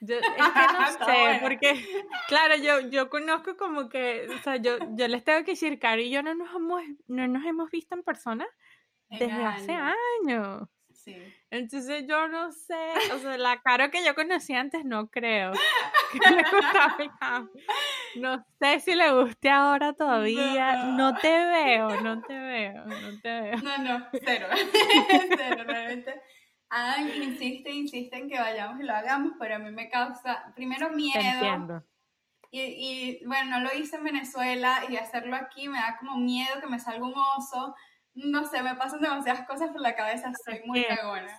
yo- [laughs] es que no Está sé, porque, claro, yo, yo conozco como que, o sea, yo, yo les tengo que decir, Caro y yo no nos hemos, no nos hemos visto en persona En desde hace años. años. Sí. Entonces yo no sé, o sea, la Caro que yo conocí antes no creo [laughs] que le gustaba. No sé si le guste ahora todavía. No te veo, no [laughs] te veo, no te veo. No, no, cero. cero, realmente. Adam insiste, insiste en que vayamos y lo hagamos, pero a mí me causa, primero, miedo. Y, y, bueno, no lo hice en Venezuela y hacerlo aquí me da como miedo que me salga un oso. No sé, me pasan demasiadas cosas por la cabeza, soy muy cagona.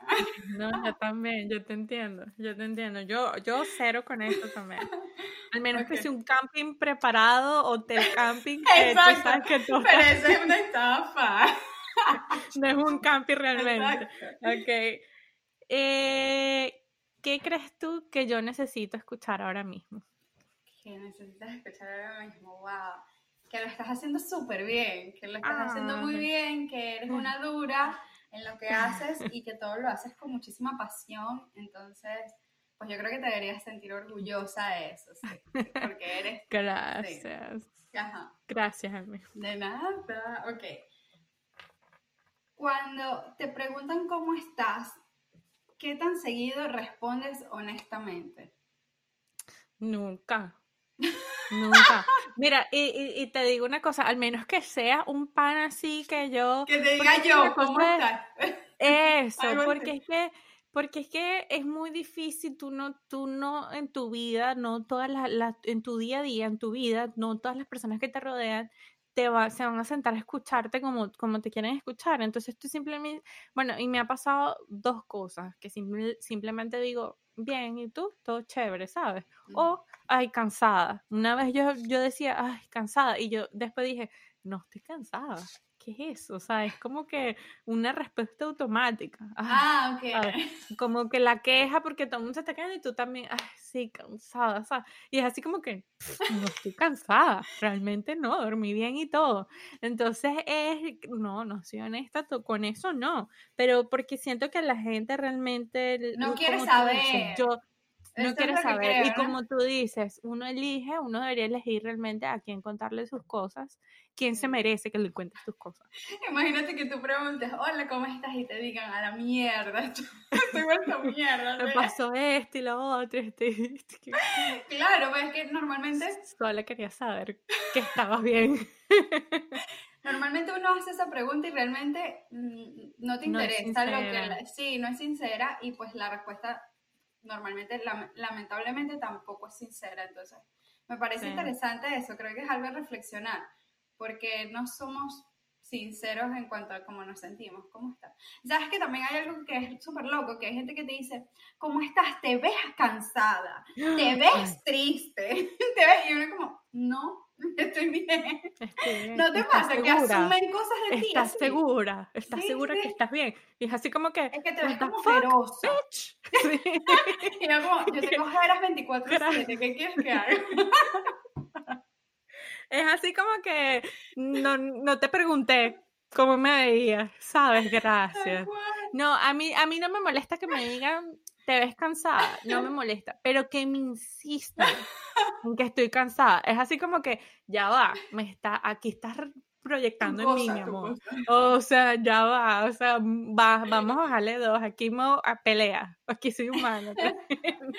No, yo también, yo te entiendo, yo te entiendo. Yo, yo cero con esto también. Al menos que Ok. sea un camping preparado, hotel camping, que tú Exacto, sabes que todo Pero [laughs] eso es una estafa. no es un camping realmente. Exacto. Ok. Eh, ¿Qué crees tú que yo necesito escuchar ahora mismo? Que necesitas escuchar ahora mismo, wow. Que lo estás haciendo súper bien, que lo estás haciendo muy Ay. bien, que eres una [laughs] dura en lo que haces y que todo lo haces con muchísima pasión. Entonces, pues yo creo que te deberías sentir orgullosa de eso, sí. sí, Porque eres, [laughs] Gracias. ajá, Gracias, amigo. de nada, ok. Cuando te preguntan cómo estás, ¿qué tan seguido respondes honestamente? Nunca. Nunca. Mira, y, y- y te digo una cosa, al menos que sea un pan así que yo... Que te diga yo, ¿cómo estás? Eso, porque es que, porque es que es muy difícil, tú no, tú no en tu vida, no todas las, las- en tu día a día, en tu vida, no todas las personas que te rodean te va, se van a sentar a escucharte como, como te quieren escuchar. Entonces tú simplemente, bueno, y me ha pasado dos cosas, que simple- simplemente digo, bien, ¿y tú? Todo chévere, ¿sabes? O, ay, cansada. Una vez yo, yo decía, ay, cansada, y yo después dije, no estoy cansada. ¿Qué es eso? O sea, es como que una respuesta automática. Ah, como que la queja porque todo el mundo se está quejando y tú también, ay, sí, cansada, ¿sabes? Y es así como que, "Pff, no estoy cansada, realmente no, dormí bien y todo. Entonces es, no, no soy honesta con eso, no, pero porque siento que la gente realmente, No quiere dices, saber. yo no quiere saber. y creo, ¿no? como tú dices, uno elige, uno debería elegir realmente a quién contarle sus cosas, quién se merece que le cuentes tus cosas. Imagínate que tú preguntes, hola, ¿cómo estás? Y te digan, a la mierda, [laughs] estoy vuelta mierda. Me pasó esto y lo otro, este, este, [laughs] Claro, pues es que normalmente, Solo quería saber que estabas bien. [laughs] normalmente uno hace esa pregunta y realmente mm, no te No es interesa lo que... la- sí, no es sincera y pues la respuesta normalmente, lam- lamentablemente tampoco es sincera. Entonces, me parece Sí. interesante eso, creo que es algo a reflexionar, porque no somos sinceros en cuanto a cómo nos sentimos, cómo estás. Sabes que también hay algo que es súper loco, que hay gente que te dice, ¿cómo estás? Te ves cansada, te [gasps] ves triste, [laughs] te ves, y uno como, no, [laughs] estoy bien. Estoy bien. ¿No te ¿Estás pasa que segura? asumen cosas de ti? ¿Estás así? segura? ¿Estás Sí, segura sí. que estás bien? Y es así como que, Es que te ves "What the como feroz. bitch?" [laughs] Sí. Y yo como, yo tengo ojeras 24-7, ¿qué quieres que haga? Es así como que no, no te pregunté cómo me veías, ¿sabes? Gracias. No, a mí, a mí no me molesta que me digan, te ves cansada, no me molesta, pero que me insistan en que estoy cansada. Es así como que, ya va, me está, aquí estás proyectando en mí, mi amor. O sea, ya va, o sea, va, vamos a bajarle dos, aquí mo a pelea, aquí soy humano. [laughs]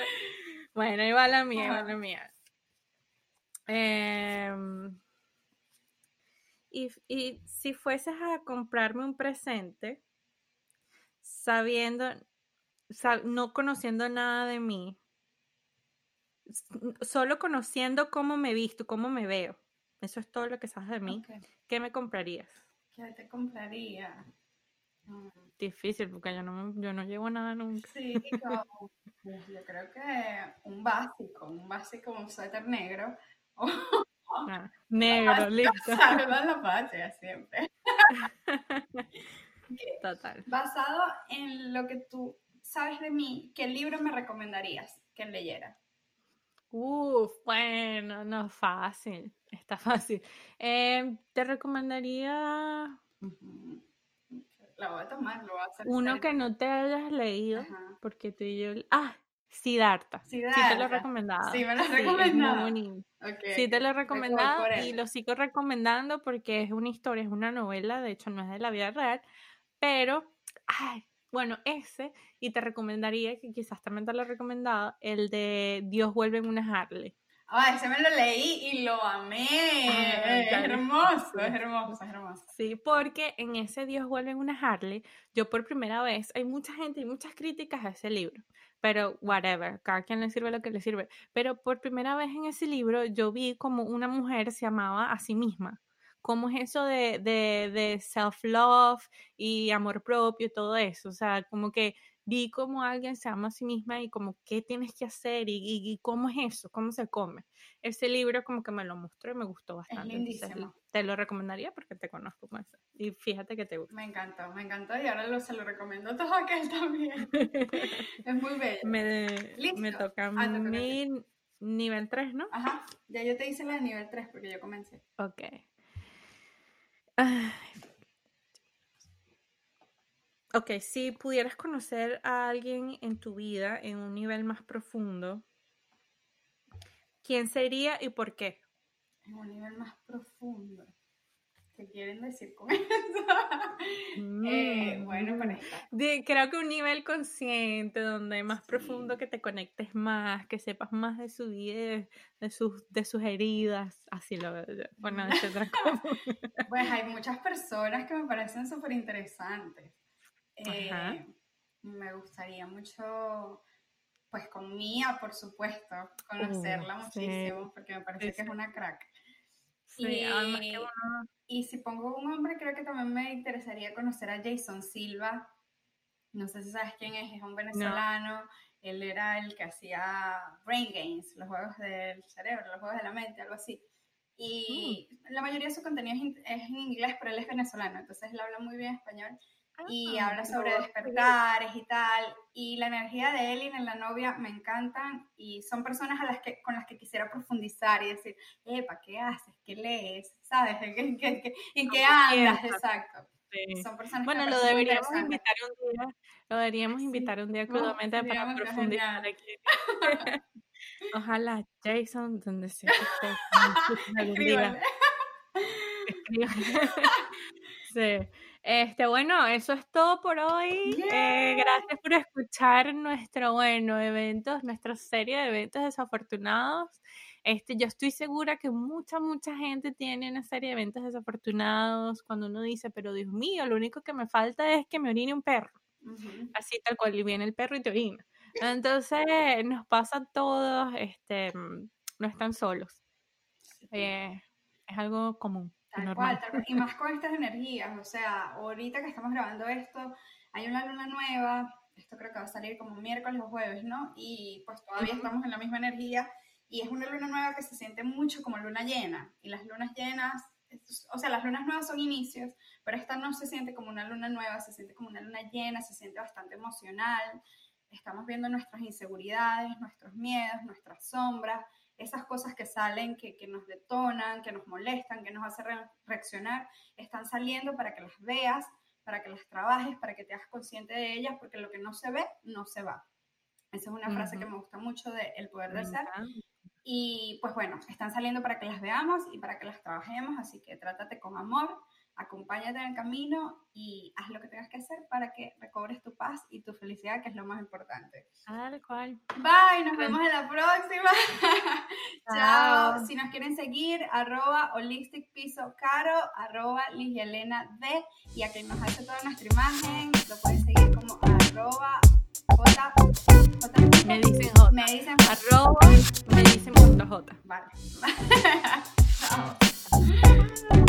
bueno, ahí va la mía, ahí va la mía. Em, y, y si fueses a comprarme un presente, sabiendo, sa- no conociendo nada de mí, solo conociendo cómo me visto, cómo me veo, eso es todo lo que sabes de mí. ¿qué me comprarías? ¿Qué te compraría? Mm, Difícil, porque yo no, yo no llevo nada nunca. Sí, como, yo creo que un básico, un básico, un suéter negro. Ah, negro, [laughs] listo. Salva la patria siempre. [laughs] Total. Basado en lo que tú sabes de mí, ¿qué libro me recomendarías que leyera? Uf, bueno, no fácil. Está fácil. Eh, te recomendaría. La voy a tomar, lo voy a hacer. uno que no te hayas leído, Ajá. porque tú y yo. Ah, Siddhartha. Sí te lo Siddhartha. recomendado. Sí, me lo has [laughs] Sí, es muy recomendado. bonito. Ok, Sí, te lo por y lo sigo recomendando porque es una historia, es una novela, de hecho no es de la vida real, pero, ay, bueno, ese, y te recomendaría, que quizás también te lo he recomendado, el de Dios vuelve en una Harley. Ah, ese me lo leí y lo amé. Ah, es hermoso, sí. es hermoso, es hermoso. Sí, porque en ese Dios vuelve en una Harley, yo por primera vez, hay mucha gente y muchas críticas a ese libro, pero whatever, cada quien le sirve lo que le sirve, pero por primera vez en ese libro yo vi como una mujer se amaba a sí misma, cómo es eso de, de, de self-love y amor propio y todo eso, o sea, como que vi cómo alguien se ama a sí misma y como qué tienes que hacer y, y- y cómo es eso, cómo se come. Ese libro como que me lo mostró y me gustó bastante. entonces, lindísimo. te lo recomendaría porque te conozco más. Y fíjate que te gusta. Me encantó, me encantó y ahora lo, se lo recomiendo a todo aquel también. [laughs] Es muy bello. me, Listo. me toca Ah, mí nivel 3, ¿no? Ajá, ya yo te hice la de nivel 3 porque yo comencé. Ok. Ay. Ok, si pudieras conocer a alguien en tu vida en un nivel más profundo, ¿quién sería y por qué? En un nivel más profundo. ¿Qué quieren decir con [laughs] eso? Eh, bueno, con esta. De- creo que un nivel consciente, donde más profundo que te conectes más, que sepas más de su vida, de, sus, de sus heridas, así lo veo. Bueno, [laughs] cosa. Pues hay muchas personas que me parecen súper interesantes. Eh, me gustaría mucho, pues con Mía, por supuesto, conocerla Uh, sí. muchísimo, porque me parece Sí, que es una crack. Sí, además que Y- uno- Y si pongo un hombre, creo que también me interesaría conocer a Jason Silva. No sé si sabes quién es, es un venezolano. Él era el que hacía Brain Games, los juegos del cerebro, los juegos de la mente, algo así. Y la mayoría de su contenido es, es en inglés, pero él es venezolano, entonces él habla muy bien español y Ah, habla sobre despertares y tal. Y la energía de y de la novia me encantan y son personas a las que, con las que quisiera profundizar y decir, epa, ¿qué haces? ¿Qué lees? ¿Sabes? ¿En qué, qué- qué- en qué ¿Cómo andas? Exacto. sí. Son personas Bueno, lo deberíamos invitar un día, lo deberíamos invitar un día No, crudamente para profundizar aquí. [laughs] [laughs] Ojalá Jason, donde sea que escuches [laughs] algún día. Sí. Este, bueno, eso es todo por hoy. Eh, gracias por escuchar nuestro, bueno, eventos, nuestra serie de eventos desafortunados. Este, yo estoy segura que mucha, mucha gente tiene una serie de eventos desafortunados cuando uno dice, pero Dios mío, lo único que me falta es que me orine un perro. Así tal cual, y viene el perro y te orina. Entonces, nos pasa a todos, este, mm, no están solos. Eh, es algo común. Y Tal normal. cual, tal cual. Y más con estas energías. O sea, ahorita que estamos grabando esto, hay una luna nueva. Esto creo que va a salir como miércoles o jueves, ¿no? Y pues todavía Ujú. estamos en la misma energía. Y es una luna nueva que se siente mucho como luna llena. Y las lunas llenas, o sea, las lunas nuevas son inicios, pero esta no se siente como una luna nueva, se siente como una luna llena, se siente bastante emocional. Estamos viendo nuestras inseguridades, nuestros miedos, nuestras sombras, esas cosas que salen, que, que nos detonan, que nos molestan, que nos hacen re- reaccionar, están saliendo para que las veas, para que las trabajes, para que te hagas consciente de ellas, porque lo que no se ve, no se va. Esa es una frase que me gusta mucho de El Poder del Ser. Y pues bueno, están saliendo para que las veamos y para que las trabajemos, así que trátate con amor, acompáñate en el camino y haz lo que tengas que hacer para que recobres tu paz y tu felicidad, que es lo más importante. Tal cual. Bye, nos vemos en la próxima. [laughs] Chao. Si nos quieren seguir, arroba holistic piso caro, arroba Elena D. Y a quien nos hace toda nuestra imagen, lo pueden seguir como arroba J, J, me dicen J. Me dicen Arroba, me dicen J. Vale. [laughs] [laughs] Chao.